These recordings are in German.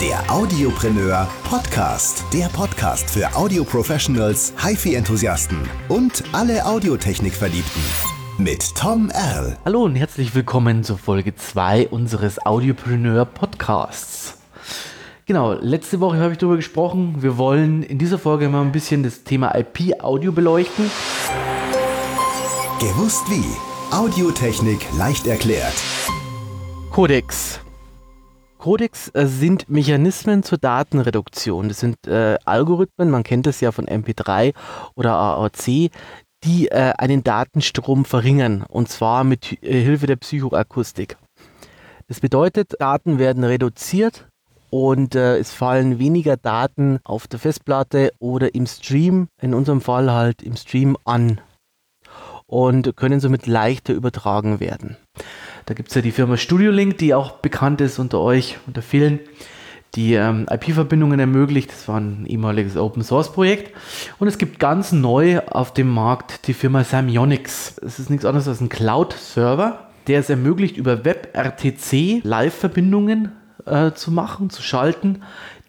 Der Audiopreneur Podcast. Der Podcast für Audio-Professionals, HiFi-Enthusiasten und alle Audiotechnik-Verliebten. Mit Tom Erl. Hallo und herzlich willkommen zur Folge 2 unseres Audiopreneur Podcasts. Genau, letzte Woche habe ich darüber gesprochen. Wir wollen in dieser Folge mal ein bisschen das Thema IP-Audio beleuchten. Gewusst wie. Audiotechnik leicht erklärt. Codex. Codex äh, sind Mechanismen zur Datenreduktion. Das sind äh, Algorithmen, man kennt das ja von MP3 oder AAC, die äh, einen Datenstrom verringern und zwar mit äh, Hilfe der Psychoakustik. Das bedeutet, Daten werden reduziert und äh, es fallen weniger Daten auf der Festplatte oder im Stream, in unserem Fall halt im Stream an und können somit leichter übertragen werden. Da gibt es ja die Firma StudioLink, die auch bekannt ist unter euch, unter vielen, die ähm, IP-Verbindungen ermöglicht. Das war ein ehemaliges Open-Source-Projekt. Und es gibt ganz neu auf dem Markt die Firma Samionix. Es ist nichts anderes als ein Cloud-Server, der es ermöglicht, über WebRTC Live-Verbindungen äh, zu machen, zu schalten,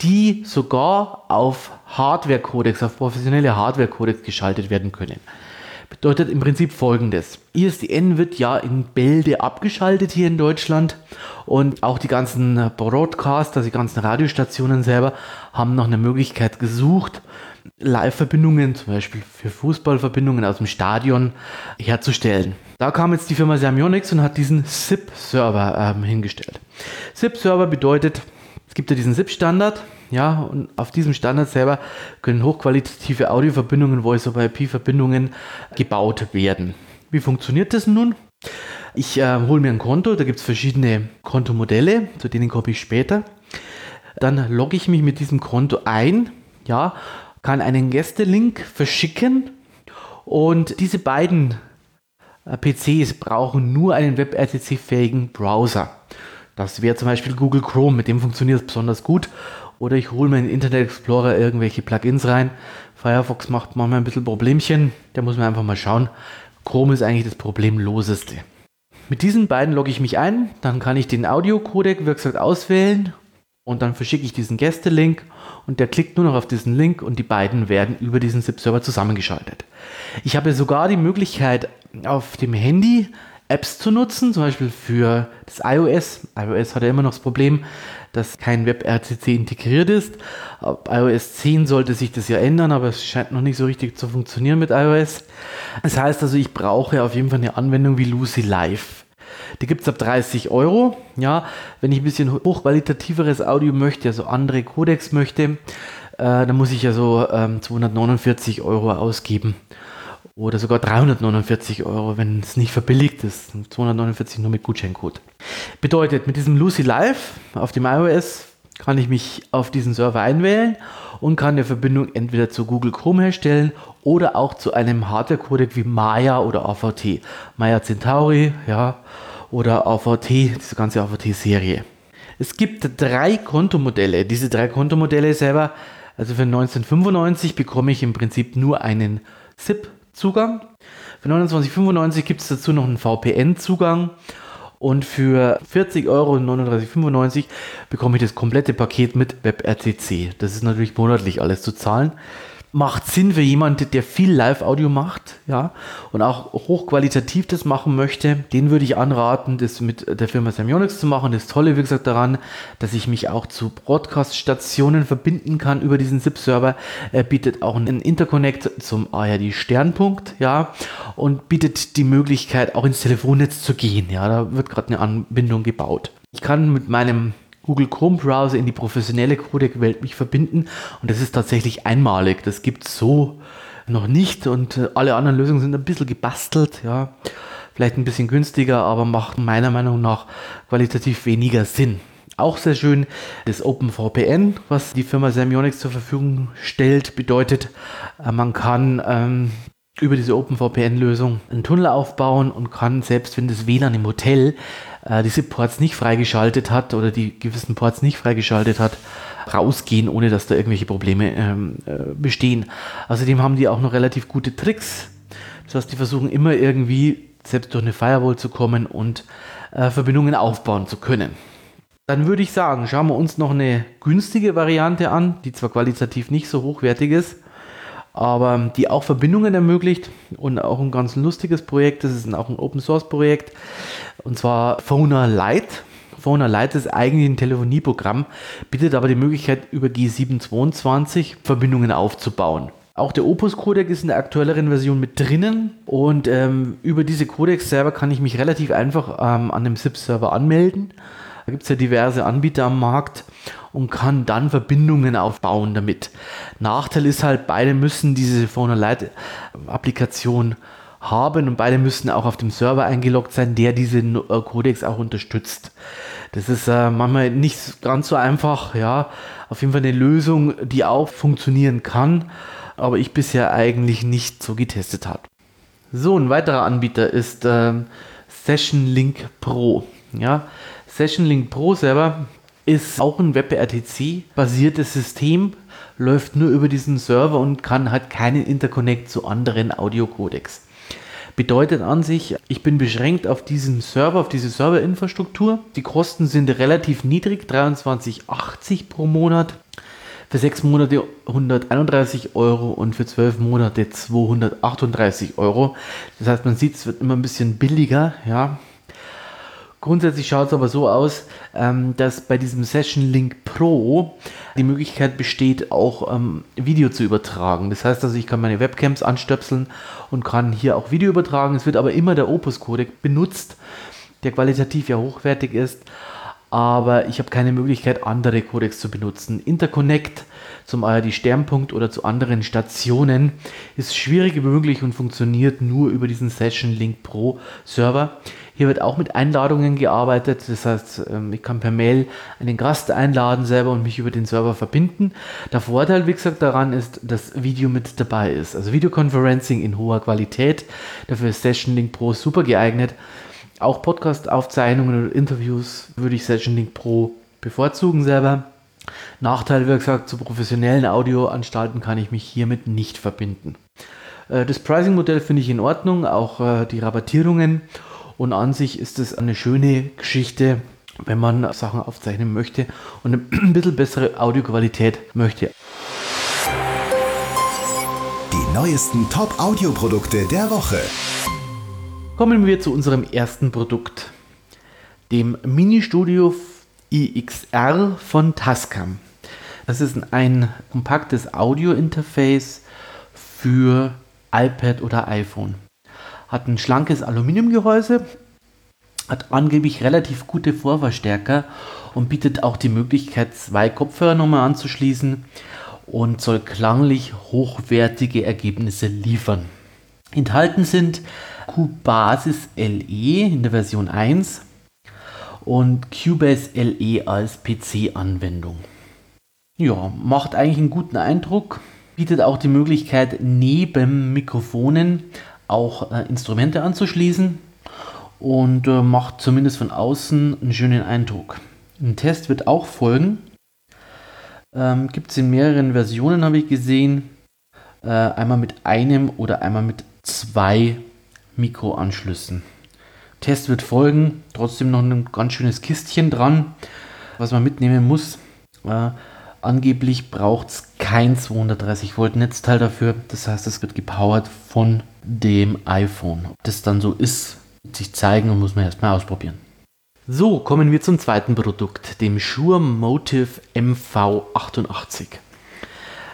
die sogar auf Hardware-Codex, auf professionelle Hardware-Codex geschaltet werden können bedeutet im Prinzip folgendes. ISDN wird ja in Bälde abgeschaltet hier in Deutschland und auch die ganzen Broadcaster, die ganzen Radiostationen selber haben noch eine Möglichkeit gesucht, Live-Verbindungen, zum Beispiel für Fußballverbindungen aus dem Stadion herzustellen. Da kam jetzt die Firma Samionix und hat diesen SIP-Server ähm, hingestellt. SIP-Server bedeutet, es gibt ja diesen SIP-Standard, ja, und auf diesem Standard selber können hochqualitative Audioverbindungen, Voice-over-IP-Verbindungen gebaut werden. Wie funktioniert das nun? Ich äh, hole mir ein Konto, da gibt es verschiedene Kontomodelle, zu denen komme ich später. Dann logge ich mich mit diesem Konto ein, ja, kann einen Gästelink verschicken und diese beiden äh, PCs brauchen nur einen WebRTC-fähigen Browser. Das wäre zum Beispiel Google Chrome, mit dem funktioniert es besonders gut. Oder ich hole mir in Internet Explorer irgendwelche Plugins rein. Firefox macht manchmal ein bisschen Problemchen. Da muss man einfach mal schauen. Chrome ist eigentlich das Problemloseste. Mit diesen beiden logge ich mich ein, dann kann ich den Audio-Codec, gesagt, auswählen und dann verschicke ich diesen Gäste-Link und der klickt nur noch auf diesen Link und die beiden werden über diesen ZIP-Server zusammengeschaltet. Ich habe sogar die Möglichkeit, auf dem Handy Apps zu nutzen, zum Beispiel für das iOS. iOS hat ja immer noch das Problem, dass kein WebRTC integriert ist. Ab iOS 10 sollte sich das ja ändern, aber es scheint noch nicht so richtig zu funktionieren mit iOS. Das heißt also, ich brauche auf jeden Fall eine Anwendung wie Lucy Live. Die gibt es ab 30 Euro. Ja, wenn ich ein bisschen hochqualitativeres Audio möchte, also andere Codecs möchte, äh, dann muss ich ja so ähm, 249 Euro ausgeben oder sogar 349 Euro, wenn es nicht verbilligt ist. 249 nur mit Gutscheincode. Bedeutet, mit diesem Lucy Live auf dem iOS kann ich mich auf diesen Server einwählen und kann eine Verbindung entweder zu Google Chrome herstellen oder auch zu einem Hardware-Codec wie Maya oder AVT. Maya Centauri, ja, oder AVT, diese ganze AVT-Serie. Es gibt drei Kontomodelle. Diese drei Kontomodelle selber, also für 1995 bekomme ich im Prinzip nur einen SIP Zugang. Für 29,95 gibt es dazu noch einen VPN-Zugang. Und für 40 Euro 39,95 bekomme ich das komplette Paket mit WebRTC. Das ist natürlich monatlich alles zu zahlen macht Sinn für jemanden, der viel Live-Audio macht, ja, und auch hochqualitativ das machen möchte. Den würde ich anraten, das mit der Firma Semionix zu machen. Das Tolle, wie gesagt, daran, dass ich mich auch zu Broadcast-Stationen verbinden kann über diesen ZIP-Server. Er bietet auch einen Interconnect zum ARD Sternpunkt, ja, und bietet die Möglichkeit, auch ins Telefonnetz zu gehen, ja. Da wird gerade eine Anbindung gebaut. Ich kann mit meinem Google Chrome Browser in die professionelle Codec-Welt mich verbinden. Und das ist tatsächlich einmalig. Das gibt es so noch nicht. Und äh, alle anderen Lösungen sind ein bisschen gebastelt. Ja. Vielleicht ein bisschen günstiger, aber macht meiner Meinung nach qualitativ weniger Sinn. Auch sehr schön das OpenVPN, was die Firma Semionix zur Verfügung stellt, bedeutet, äh, man kann ähm, über diese OpenVPN-Lösung einen Tunnel aufbauen und kann, selbst wenn das WLAN im Hotel äh, diese Ports nicht freigeschaltet hat oder die gewissen Ports nicht freigeschaltet hat, rausgehen, ohne dass da irgendwelche Probleme ähm, äh, bestehen. Außerdem haben die auch noch relativ gute Tricks. Das heißt, die versuchen immer irgendwie selbst durch eine Firewall zu kommen und äh, Verbindungen aufbauen zu können. Dann würde ich sagen, schauen wir uns noch eine günstige Variante an, die zwar qualitativ nicht so hochwertig ist, aber die auch Verbindungen ermöglicht und auch ein ganz lustiges Projekt. Das ist auch ein Open Source Projekt und zwar Phoner Lite. Phoner Lite ist eigentlich ein Telefonieprogramm, bietet aber die Möglichkeit, über G722 Verbindungen aufzubauen. Auch der Opus-Codec ist in der aktuelleren Version mit drinnen und ähm, über diese Codecs selber kann ich mich relativ einfach ähm, an dem SIP-Server anmelden. Da gibt es ja diverse Anbieter am Markt und kann dann Verbindungen aufbauen damit. Nachteil ist halt, beide müssen diese Phone Lite Applikation haben und beide müssen auch auf dem Server eingeloggt sein, der diese äh, Codecs auch unterstützt. Das ist äh, manchmal nicht ganz so einfach, ja. Auf jeden Fall eine Lösung, die auch funktionieren kann, aber ich bisher eigentlich nicht so getestet habe. So, ein weiterer Anbieter ist äh, Session Link Pro. Ja, Session Link Pro selber ist auch ein WebRTC-basiertes System, läuft nur über diesen Server und kann hat keinen Interconnect zu anderen Audiocodecs. Bedeutet an sich, ich bin beschränkt auf diesen Server, auf diese Serverinfrastruktur. Die Kosten sind relativ niedrig, 23,80 pro Monat. Für sechs Monate 131 Euro und für zwölf Monate 238 Euro. Das heißt, man sieht, es wird immer ein bisschen billiger, ja. Grundsätzlich schaut es aber so aus, ähm, dass bei diesem Session Link Pro die Möglichkeit besteht, auch ähm, Video zu übertragen. Das heißt also, ich kann meine Webcams anstöpseln und kann hier auch Video übertragen. Es wird aber immer der Opus-Codec benutzt, der qualitativ ja hochwertig ist aber ich habe keine Möglichkeit, andere Codecs zu benutzen. Interconnect zum ARD Sternpunkt oder zu anderen Stationen ist schwierig wie möglich und funktioniert nur über diesen Session Link Pro Server. Hier wird auch mit Einladungen gearbeitet, das heißt, ähm, ich kann per Mail einen Gast einladen selber und mich über den Server verbinden. Der Vorteil, wie gesagt, daran ist, dass Video mit dabei ist. Also Videoconferencing in hoher Qualität. Dafür ist Session Link Pro super geeignet. Auch Podcast-Aufzeichnungen und Interviews würde ich Session Link Pro bevorzugen selber. Nachteil, wie gesagt, zu professionellen Audioanstalten kann ich mich hiermit nicht verbinden. Äh, das Pricing-Modell finde ich in Ordnung, auch äh, die Rabattierungen. Und an sich ist es eine schöne Geschichte, wenn man Sachen aufzeichnen möchte und ein bisschen bessere Audioqualität möchte. Die neuesten Top-Audio-Produkte der Woche. Kommen wir zu unserem ersten Produkt, dem Mini-Studio iXR von Tascam. Das ist ein kompaktes Audio-Interface für iPad oder iPhone. Hat ein schlankes Aluminiumgehäuse, hat angeblich relativ gute Vorverstärker und bietet auch die Möglichkeit, zwei Kopfhörer nochmal anzuschließen und soll klanglich hochwertige Ergebnisse liefern. Enthalten sind QBasis LE in der Version 1 und Cubase LE als PC-Anwendung. Ja, macht eigentlich einen guten Eindruck, bietet auch die Möglichkeit, neben Mikrofonen auch äh, Instrumente anzuschließen und äh, macht zumindest von außen einen schönen Eindruck. Ein Test wird auch folgen. Ähm, Gibt es in mehreren Versionen, habe ich gesehen. Äh, einmal mit einem oder einmal mit zwei Mikroanschlüssen. Test wird folgen, trotzdem noch ein ganz schönes Kistchen dran, was man mitnehmen muss. Äh, angeblich braucht es kein 230 Volt Netzteil dafür, das heißt, es wird gepowert von dem iPhone. Ob das dann so ist, wird sich zeigen und muss man erstmal ausprobieren. So, kommen wir zum zweiten Produkt, dem Shure Motive MV88.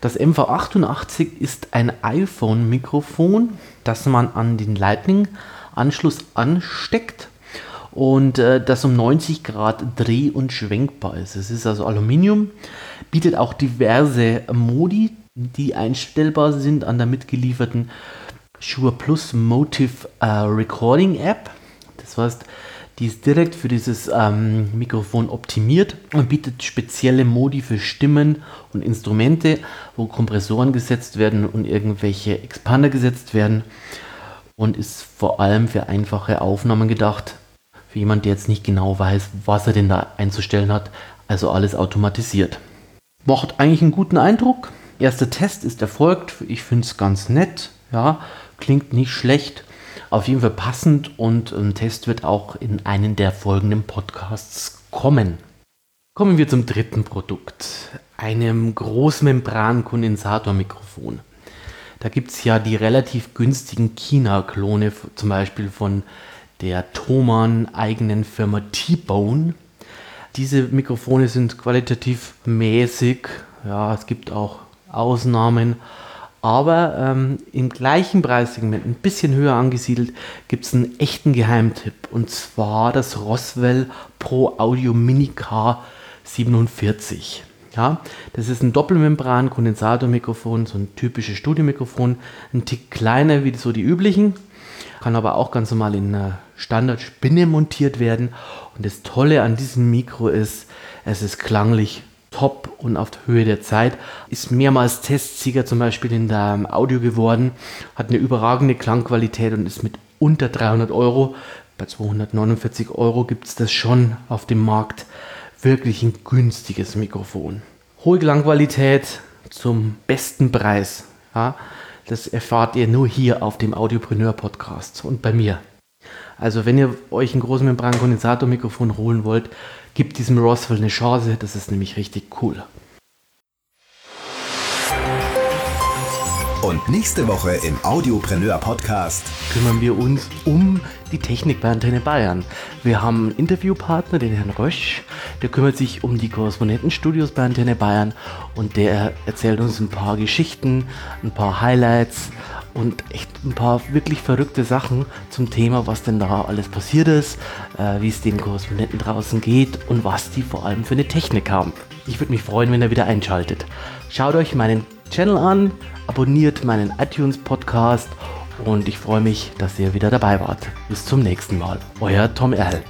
Das MV88 ist ein iPhone-Mikrofon, das man an den Lightning-Anschluss ansteckt und äh, das um 90 Grad dreh- und schwenkbar ist. Es ist also Aluminium, bietet auch diverse Modi, die einstellbar sind an der mitgelieferten Shure Plus Motive äh, Recording App. Das heißt, die ist direkt für dieses ähm, Mikrofon optimiert und bietet spezielle Modi für Stimmen und Instrumente, wo Kompressoren gesetzt werden und irgendwelche Expander gesetzt werden. Und ist vor allem für einfache Aufnahmen gedacht. Für jemand, der jetzt nicht genau weiß, was er denn da einzustellen hat. Also alles automatisiert. Macht eigentlich einen guten Eindruck. Erster Test ist erfolgt. Ich finde es ganz nett. Ja, klingt nicht schlecht auf jeden Fall passend und ein Test wird auch in einen der folgenden Podcasts kommen. Kommen wir zum dritten Produkt, einem Großmembran-Kondensatormikrofon. Da gibt es ja die relativ günstigen China-Klone, zum Beispiel von der Thomann eigenen Firma T-Bone. Diese Mikrofone sind qualitativ mäßig. Ja, es gibt auch Ausnahmen. Aber ähm, im gleichen Preissegment, ein bisschen höher angesiedelt, gibt es einen echten Geheimtipp. Und zwar das Roswell Pro Audio Mini K 47. Ja, das ist ein Doppelmembran-Kondensatormikrofon, so ein typisches Studiomikrofon, ein Tick kleiner wie so die üblichen, kann aber auch ganz normal in einer Standardspinne montiert werden. Und das Tolle an diesem Mikro ist, es ist klanglich top und auf der Höhe der Zeit. Ist mehrmals Testsieger zum Beispiel in der Audio geworden, hat eine überragende Klangqualität und ist mit unter 300 Euro. Bei 249 Euro gibt es das schon auf dem Markt wirklich ein günstiges Mikrofon. Hohe Klangqualität zum besten Preis. Ja, das erfahrt ihr nur hier auf dem Audiopreneur Podcast und bei mir. Also wenn ihr euch ein großen Membran-Kondensatormikrofon holen wollt, gebt diesem Roswell eine Chance. Das ist nämlich richtig cool. Und nächste Woche im Audiopreneur Podcast kümmern wir uns um die Technik bei Antenne Bayern. Wir haben einen Interviewpartner, den Herrn Rösch, der kümmert sich um die Korrespondentenstudios bei Antenne Bayern und der erzählt uns ein paar Geschichten, ein paar Highlights und echt ein paar wirklich verrückte Sachen zum Thema, was denn da alles passiert ist, äh, wie es den Korrespondenten draußen geht und was die vor allem für eine Technik haben. Ich würde mich freuen, wenn ihr wieder einschaltet. Schaut euch meinen Channel an, abonniert meinen iTunes Podcast und ich freue mich, dass ihr wieder dabei wart. Bis zum nächsten Mal. Euer Tom Erl.